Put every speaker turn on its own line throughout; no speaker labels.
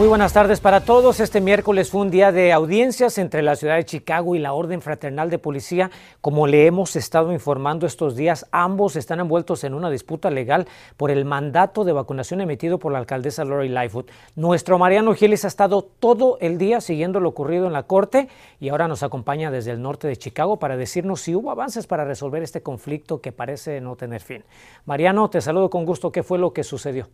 Muy buenas tardes para todos. Este miércoles fue un día de audiencias entre la ciudad de Chicago y la Orden Fraternal de Policía. Como le hemos estado informando estos días, ambos están envueltos en una disputa legal por el mandato de vacunación emitido por la alcaldesa Lori Lightfoot. Nuestro Mariano Giles ha estado todo el día siguiendo lo ocurrido en la corte y ahora nos acompaña desde el norte de Chicago para decirnos si hubo avances para resolver este conflicto que parece no tener fin. Mariano, te saludo con gusto. ¿Qué fue lo que sucedió?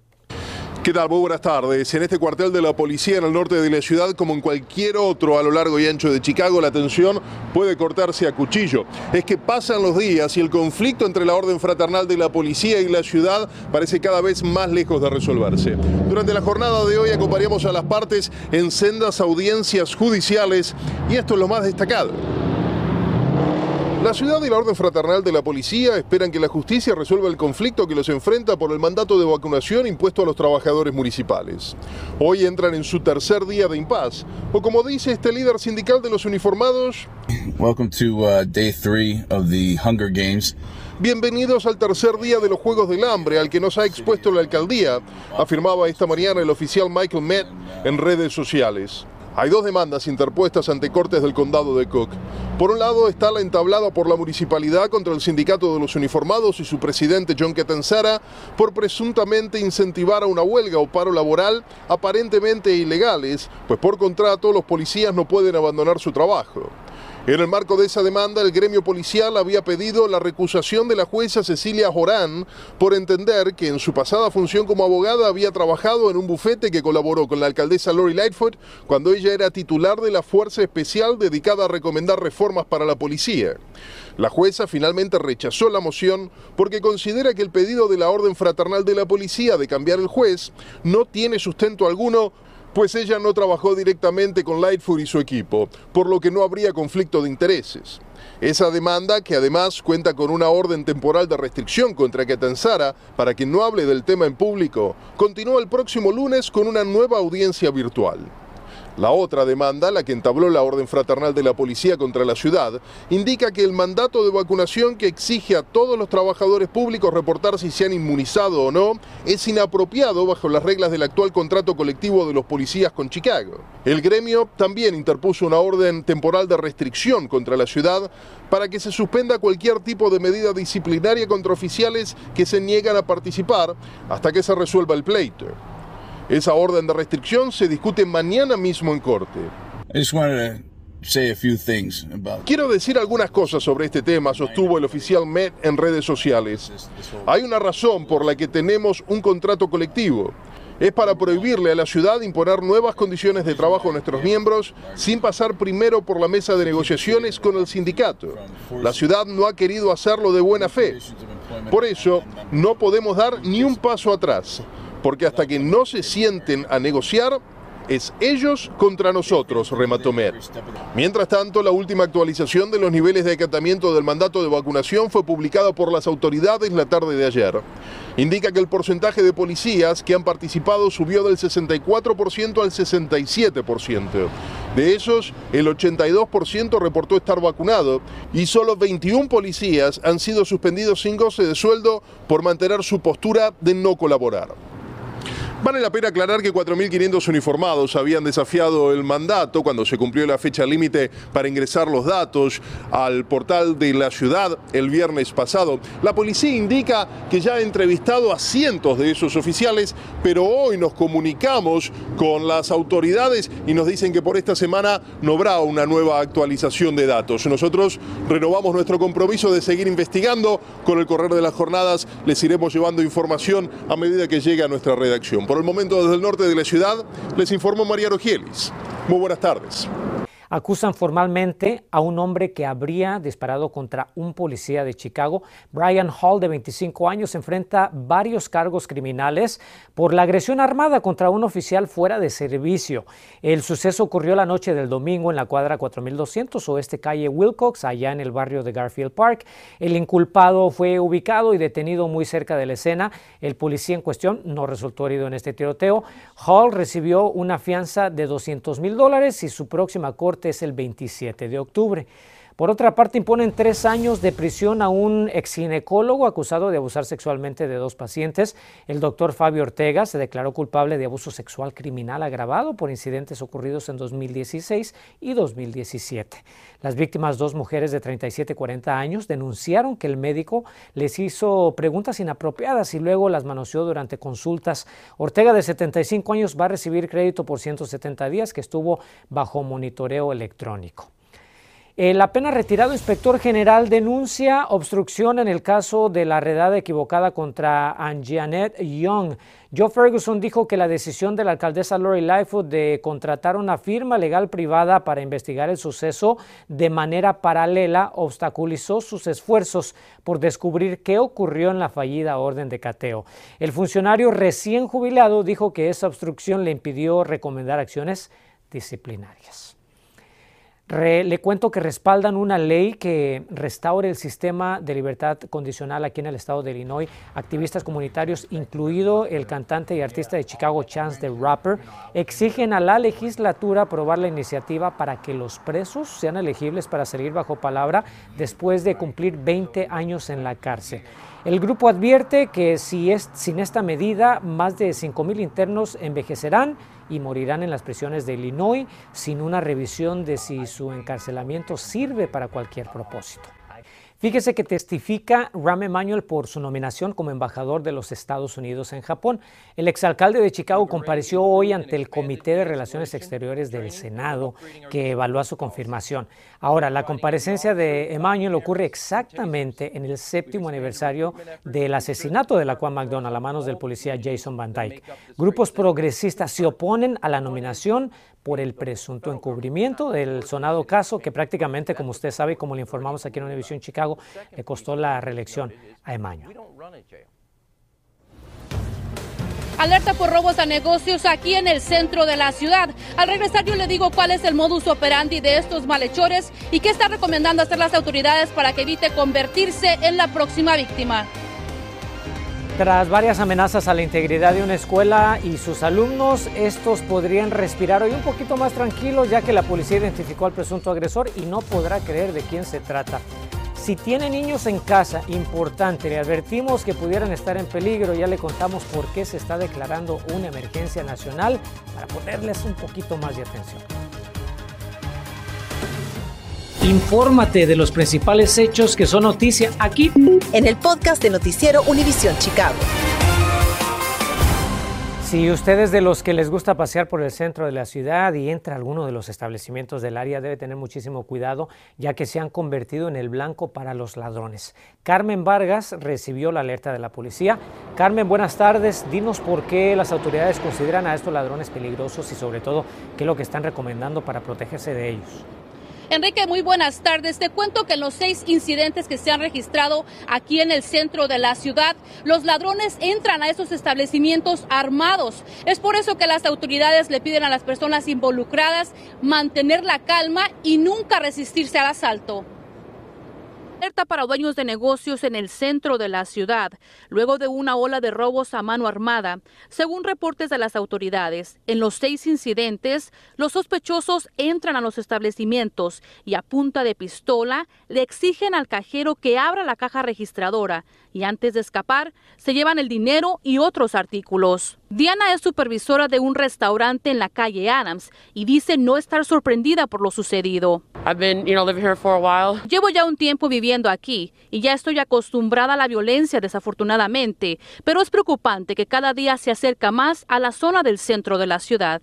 ¿Qué tal? Muy buenas tardes. En este cuartel de la policía en el norte de la ciudad, como en cualquier otro a lo largo y ancho de Chicago, la tensión puede cortarse a cuchillo. Es que pasan los días y el conflicto entre la orden fraternal de la policía y la ciudad parece cada vez más lejos de resolverse. Durante la jornada de hoy acompañamos a las partes en sendas audiencias judiciales y esto es lo más destacado. La ciudad y la orden fraternal de la policía esperan que la justicia resuelva el conflicto que los enfrenta por el mandato de vacunación impuesto a los trabajadores municipales. Hoy entran en su tercer día de impas, o como dice este líder sindical de los uniformados,
Welcome to uh, day three of the Hunger Games.
Bienvenidos al tercer día de los Juegos del Hambre al que nos ha expuesto la alcaldía, afirmaba esta mañana el oficial Michael Met en redes sociales. Hay dos demandas interpuestas ante cortes del condado de Cook. Por un lado está la entablada por la municipalidad contra el sindicato de los uniformados y su presidente John Ketensara por presuntamente incentivar a una huelga o paro laboral aparentemente ilegales, pues por contrato los policías no pueden abandonar su trabajo. En el marco de esa demanda, el gremio policial había pedido la recusación de la jueza Cecilia Jorán por entender que en su pasada función como abogada había trabajado en un bufete que colaboró con la alcaldesa Lori Lightfoot cuando ella era titular de la fuerza especial dedicada a recomendar reformas para la policía. La jueza finalmente rechazó la moción porque considera que el pedido de la Orden Fraternal de la Policía de cambiar el juez no tiene sustento alguno pues ella no trabajó directamente con Lightfoot y su equipo, por lo que no habría conflicto de intereses. Esa demanda, que además cuenta con una orden temporal de restricción contra Ketanzara para que no hable del tema en público, continúa el próximo lunes con una nueva audiencia virtual. La otra demanda, la que entabló la Orden Fraternal de la Policía contra la ciudad, indica que el mandato de vacunación que exige a todos los trabajadores públicos reportar si se han inmunizado o no es inapropiado bajo las reglas del actual contrato colectivo de los policías con Chicago. El gremio también interpuso una orden temporal de restricción contra la ciudad para que se suspenda cualquier tipo de medida disciplinaria contra oficiales que se niegan a participar hasta que se resuelva el pleito. Esa orden de restricción se discute mañana mismo en corte.
I just wanted to say a few things about
Quiero decir algunas cosas sobre este tema, sostuvo el oficial Met en redes sociales. Hay una razón por la que tenemos un contrato colectivo. Es para prohibirle a la ciudad imponer nuevas condiciones de trabajo a nuestros miembros sin pasar primero por la mesa de negociaciones con el sindicato. La ciudad no ha querido hacerlo de buena fe. Por eso, no podemos dar ni un paso atrás, porque hasta que no se sienten a negociar, es ellos contra nosotros, remató Met. Mientras tanto, la última actualización de los niveles de acatamiento del mandato de vacunación fue publicada por las autoridades la tarde de ayer. Indica que el porcentaje de policías que han participado subió del 64% al 67%. De esos, el 82% reportó estar vacunado y solo 21 policías han sido suspendidos sin goce de sueldo por mantener su postura de no colaborar. Vale la pena aclarar que 4.500 uniformados habían desafiado el mandato cuando se cumplió la fecha límite para ingresar los datos al portal de la ciudad el viernes pasado. La policía indica que ya ha entrevistado a cientos de esos oficiales, pero hoy nos comunicamos con las autoridades y nos dicen que por esta semana no habrá una nueva actualización de datos. Nosotros renovamos nuestro compromiso de seguir investigando. Con el correr de las jornadas les iremos llevando información a medida que llegue a nuestra redacción. Por el momento, desde el norte de la ciudad, les informó María Rogielis. Muy buenas tardes.
Acusan formalmente a un hombre que habría disparado contra un policía de Chicago. Brian Hall, de 25 años, enfrenta varios cargos criminales por la agresión armada contra un oficial fuera de servicio. El suceso ocurrió la noche del domingo en la cuadra 4200 oeste calle Wilcox, allá en el barrio de Garfield Park. El inculpado fue ubicado y detenido muy cerca de la escena. El policía en cuestión no resultó herido en este tiroteo. Hall recibió una fianza de 200 mil dólares y su próxima corte es el 27 de octubre. Por otra parte, imponen tres años de prisión a un exginecólogo acusado de abusar sexualmente de dos pacientes. El doctor Fabio Ortega se declaró culpable de abuso sexual criminal agravado por incidentes ocurridos en 2016 y 2017. Las víctimas, dos mujeres de 37 y 40 años, denunciaron que el médico les hizo preguntas inapropiadas y luego las manoseó durante consultas. Ortega, de 75 años, va a recibir crédito por 170 días que estuvo bajo monitoreo electrónico. El apenas retirado inspector general denuncia obstrucción en el caso de la redada equivocada contra Anjanet Young. Joe Ferguson dijo que la decisión de la alcaldesa Lori Lightfoot de contratar una firma legal privada para investigar el suceso de manera paralela obstaculizó sus esfuerzos por descubrir qué ocurrió en la fallida orden de cateo. El funcionario recién jubilado dijo que esa obstrucción le impidió recomendar acciones disciplinarias le cuento que respaldan una ley que restaure el sistema de libertad condicional aquí en el estado de Illinois. Activistas comunitarios, incluido el cantante y artista de Chicago Chance the Rapper, exigen a la legislatura aprobar la iniciativa para que los presos sean elegibles para salir bajo palabra después de cumplir 20 años en la cárcel. El grupo advierte que si es, sin esta medida, más de 5.000 internos envejecerán y morirán en las prisiones de Illinois sin una revisión de si su encarcelamiento sirve para cualquier propósito. Fíjese que testifica Rahm Emanuel por su nominación como embajador de los Estados Unidos en Japón. El exalcalde de Chicago compareció hoy ante el Comité de Relaciones Exteriores del Senado que evalúa su confirmación. Ahora, la comparecencia de Emanuel ocurre exactamente en el séptimo aniversario del asesinato de la Juan McDonald a manos del policía Jason Van Dyke. Grupos progresistas se oponen a la nominación por el presunto encubrimiento del sonado caso que prácticamente, como usted sabe, como le informamos aquí en Univision Chicago, le costó la reelección a Emaño.
Alerta por robos a negocios aquí en el centro de la ciudad. Al regresar yo le digo cuál es el modus operandi de estos malhechores y qué está recomendando hacer las autoridades para que evite convertirse en la próxima víctima.
Tras varias amenazas a la integridad de una escuela y sus alumnos, estos podrían respirar hoy un poquito más tranquilos ya que la policía identificó al presunto agresor y no podrá creer de quién se trata. Si tiene niños en casa, importante, le advertimos que pudieran estar en peligro, ya le contamos por qué se está declarando una emergencia nacional para ponerles un poquito más de atención. Infórmate de los principales hechos que son noticia aquí
en el podcast de Noticiero Univisión Chicago.
Si usted es de los que les gusta pasear por el centro de la ciudad y entra a alguno de los establecimientos del área, debe tener muchísimo cuidado, ya que se han convertido en el blanco para los ladrones. Carmen Vargas recibió la alerta de la policía. Carmen, buenas tardes. Dinos por qué las autoridades consideran a estos ladrones peligrosos y sobre todo qué es lo que están recomendando para protegerse de ellos.
Enrique, muy buenas tardes. Te cuento que en los seis incidentes que se han registrado aquí en el centro de la ciudad, los ladrones entran a esos establecimientos armados. Es por eso que las autoridades le piden a las personas involucradas mantener la calma y nunca resistirse al asalto. Alerta para dueños de negocios en el centro de la ciudad, luego de una ola de robos a mano armada. Según reportes de las autoridades, en los seis incidentes, los sospechosos entran a los establecimientos y a punta de pistola le exigen al cajero que abra la caja registradora y antes de escapar se llevan el dinero y otros artículos. Diana es supervisora de un restaurante en la calle Adams y dice no estar sorprendida por lo sucedido. Llevo ya un tiempo viviendo aquí y ya estoy acostumbrada a la violencia desafortunadamente, pero es preocupante que cada día se acerca más a la zona del centro de la ciudad.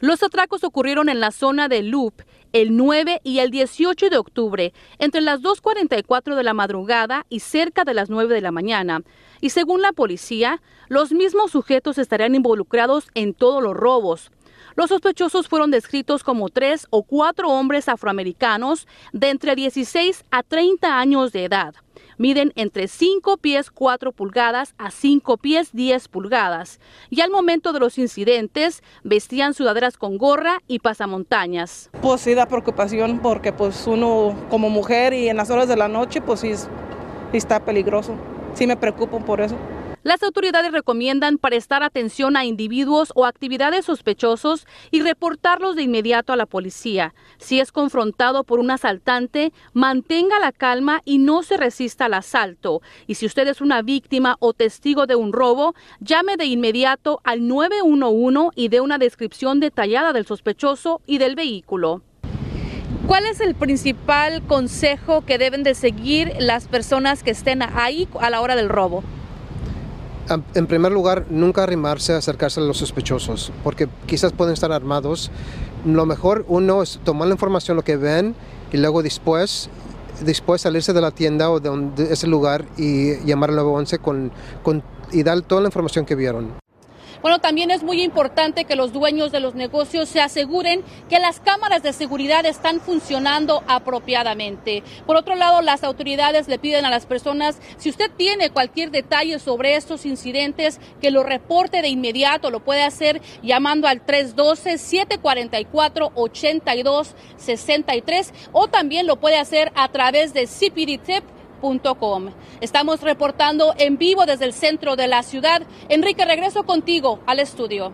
Los atracos ocurrieron en la zona de Loop el 9 y el 18 de octubre, entre las 2.44 de la madrugada y cerca de las 9 de la mañana. Y según la policía, los mismos sujetos estarían involucrados en todos los robos. Los sospechosos fueron descritos como tres o cuatro hombres afroamericanos de entre 16 a 30 años de edad. Miden entre 5 pies 4 pulgadas a 5 pies 10 pulgadas y al momento de los incidentes vestían sudaderas con gorra y pasamontañas.
Pues sí da preocupación porque pues uno como mujer y en las horas de la noche pues sí, está peligroso. Sí me preocupo por eso.
Las autoridades recomiendan prestar atención a individuos o actividades sospechosos y reportarlos de inmediato a la policía. Si es confrontado por un asaltante, mantenga la calma y no se resista al asalto. Y si usted es una víctima o testigo de un robo, llame de inmediato al 911 y dé una descripción detallada del sospechoso y del vehículo. ¿Cuál es el principal consejo que deben de seguir las personas que estén ahí a la hora del robo?
En primer lugar, nunca arrimarse, acercarse a los sospechosos, porque quizás pueden estar armados. Lo mejor uno es tomar la información, lo que ven, y luego después, después salirse de la tienda o de, ese lugar y llamar al 911 con, con, y dar toda la información que vieron.
Bueno, también es muy importante que los dueños de los negocios se aseguren que las cámaras de seguridad están funcionando apropiadamente. Por otro lado, las autoridades le piden a las personas, si usted tiene cualquier detalle sobre estos incidentes, que lo reporte de inmediato. Lo puede hacer llamando al 312-744-8263 o también lo puede hacer a través de CPD Tip Estamos reportando en vivo desde el centro de la ciudad. Enrique, regreso contigo al estudio.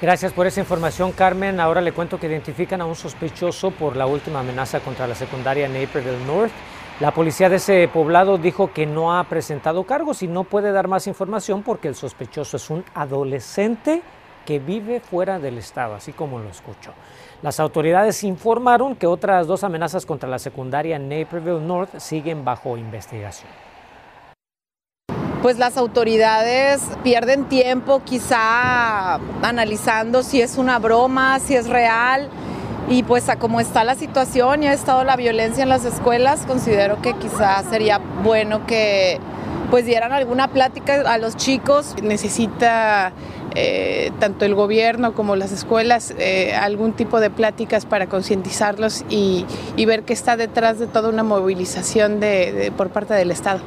Gracias por esa información, Carmen. Ahora le cuento que identifican a un sospechoso por la última amenaza contra la secundaria Naperville North. La policía de ese poblado dijo que no ha presentado cargos y no puede dar más información porque el sospechoso es un adolescente que vive fuera del estado, así como lo escucho. Las autoridades informaron que otras dos amenazas contra la secundaria Naperville North siguen bajo investigación.
Pues las autoridades pierden tiempo quizá analizando si es una broma, si es real. Y pues a cómo está la situación y ha estado la violencia en las escuelas, considero que quizá sería bueno que pues dieran alguna plática a los chicos.
Necesita eh, tanto el gobierno como las escuelas eh, algún tipo de pláticas para concientizarlos y, ver que está detrás de toda una movilización por parte del Estado.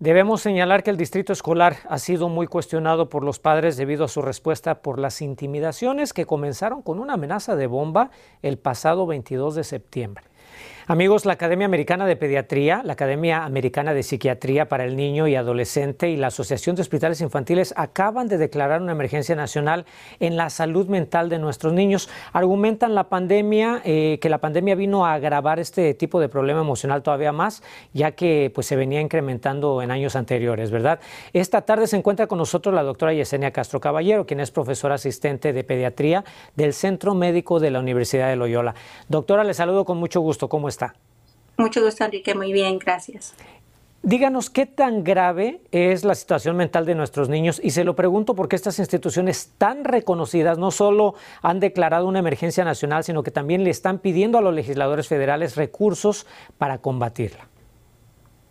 Debemos señalar que el distrito escolar ha sido muy cuestionado por los padres debido a su respuesta por las intimidaciones que comenzaron con una amenaza de bomba el pasado 22 de septiembre. Amigos, la Academia Americana de Pediatría, la Academia Americana de Psiquiatría para el Niño y Adolescente y la Asociación de Hospitales Infantiles acaban de declarar una emergencia nacional en la salud mental de nuestros niños. Argumentan la pandemia, eh, que la pandemia vino a agravar este tipo de problema emocional todavía más, ya que pues, se venía incrementando en años anteriores, ¿verdad? Esta tarde se encuentra con nosotros la doctora Yesenia Castro Caballero, quien es profesora asistente de pediatría del Centro Médico de la Universidad de Loyola. Doctora, le saludo con mucho gusto. ¿Cómo está?
Mucho gusto, Enrique. Muy bien, gracias.
Díganos qué tan grave es la situación mental de nuestros niños y se lo pregunto porque estas instituciones tan reconocidas no solo han declarado una emergencia nacional, sino que también le están pidiendo a los legisladores federales recursos para combatirla.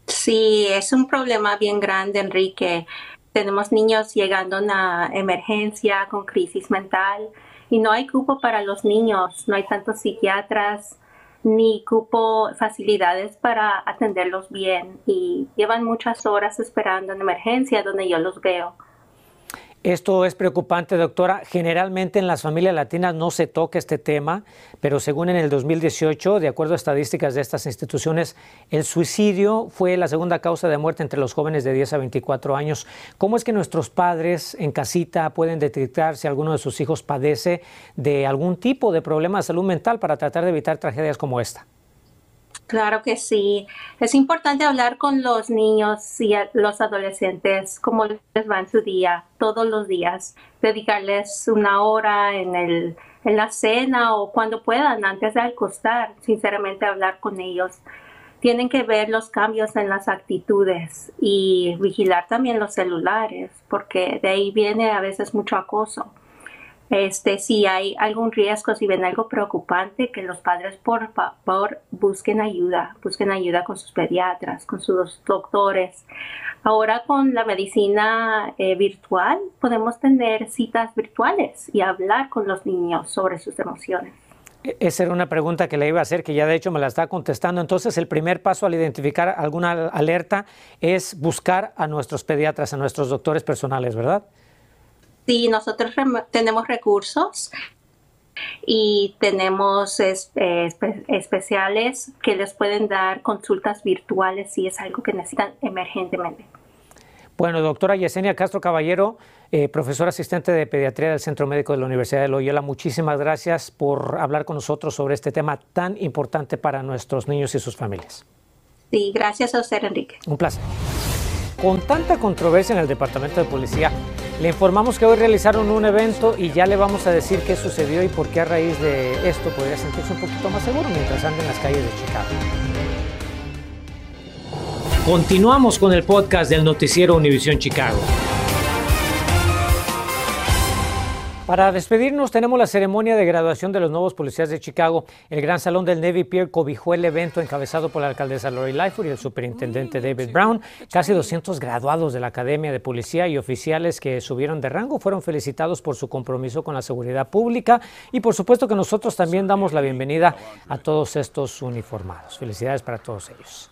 Sí, es un problema bien grande, Enrique. Tenemos niños llegando a una emergencia con crisis mental y no hay cupo para los niños, no hay tantos psiquiatras, ni cupo facilidades para atenderlos bien y llevan muchas horas esperando en emergencia donde yo los veo.
Esto es preocupante, doctora. Generalmente en las familias latinas no se toca este tema, pero según en el 2018, de acuerdo a estadísticas de estas instituciones, el suicidio fue la segunda causa de muerte entre los jóvenes de 10 a 24 años. ¿Cómo es que nuestros padres en casita pueden detectar si alguno de sus hijos padece de algún tipo de problema de salud mental para tratar de evitar tragedias como esta?
Claro que sí. Es importante hablar con los niños y los adolescentes cómo les va en su día, todos los días. Dedicarles una hora en, el, en la cena o cuando puedan, antes de acostar, sinceramente hablar con ellos. Tienen que ver los cambios en las actitudes y vigilar también los celulares, porque de ahí viene a veces mucho acoso. Este, si hay algún riesgo, si ven algo preocupante, que los padres por favor busquen ayuda, busquen ayuda con sus pediatras, con sus doctores. Ahora con la medicina eh, virtual podemos tener citas virtuales y hablar con los niños sobre sus emociones.
E-, esa era una pregunta que le iba a hacer, que ya de hecho me la está contestando. Entonces, el primer paso al identificar alguna alerta es buscar a nuestros pediatras, a nuestros doctores personales, ¿verdad?
Sí, nosotros tenemos recursos y tenemos eh, especiales que les pueden dar consultas virtuales si es algo que necesitan emergentemente.
Bueno, doctora Yesenia Castro Caballero, eh, profesora asistente de pediatría del Centro Médico de la Universidad de Loyola, muchísimas gracias por hablar con nosotros sobre este tema tan importante para nuestros niños y sus familias.
Sí, gracias a usted, Enrique.
Un placer. Con tanta controversia en el Departamento de Policía, le informamos que hoy realizaron un evento y ya le vamos a decir qué sucedió y por qué a raíz de esto podría sentirse un poquito más seguro mientras anda en las calles de Chicago. Continuamos con el podcast del noticiero Univisión Chicago. Para despedirnos tenemos la ceremonia de graduación de los nuevos policías de Chicago. El Gran Salón del Navy Pier cobijó el evento encabezado por la alcaldesa Lori Lightfoot y el superintendente David Brown. Casi 200 graduados de la Academia de Policía y oficiales que subieron de rango fueron felicitados por su compromiso con la seguridad pública y por supuesto que nosotros también damos la bienvenida a todos estos uniformados. Felicidades para todos ellos.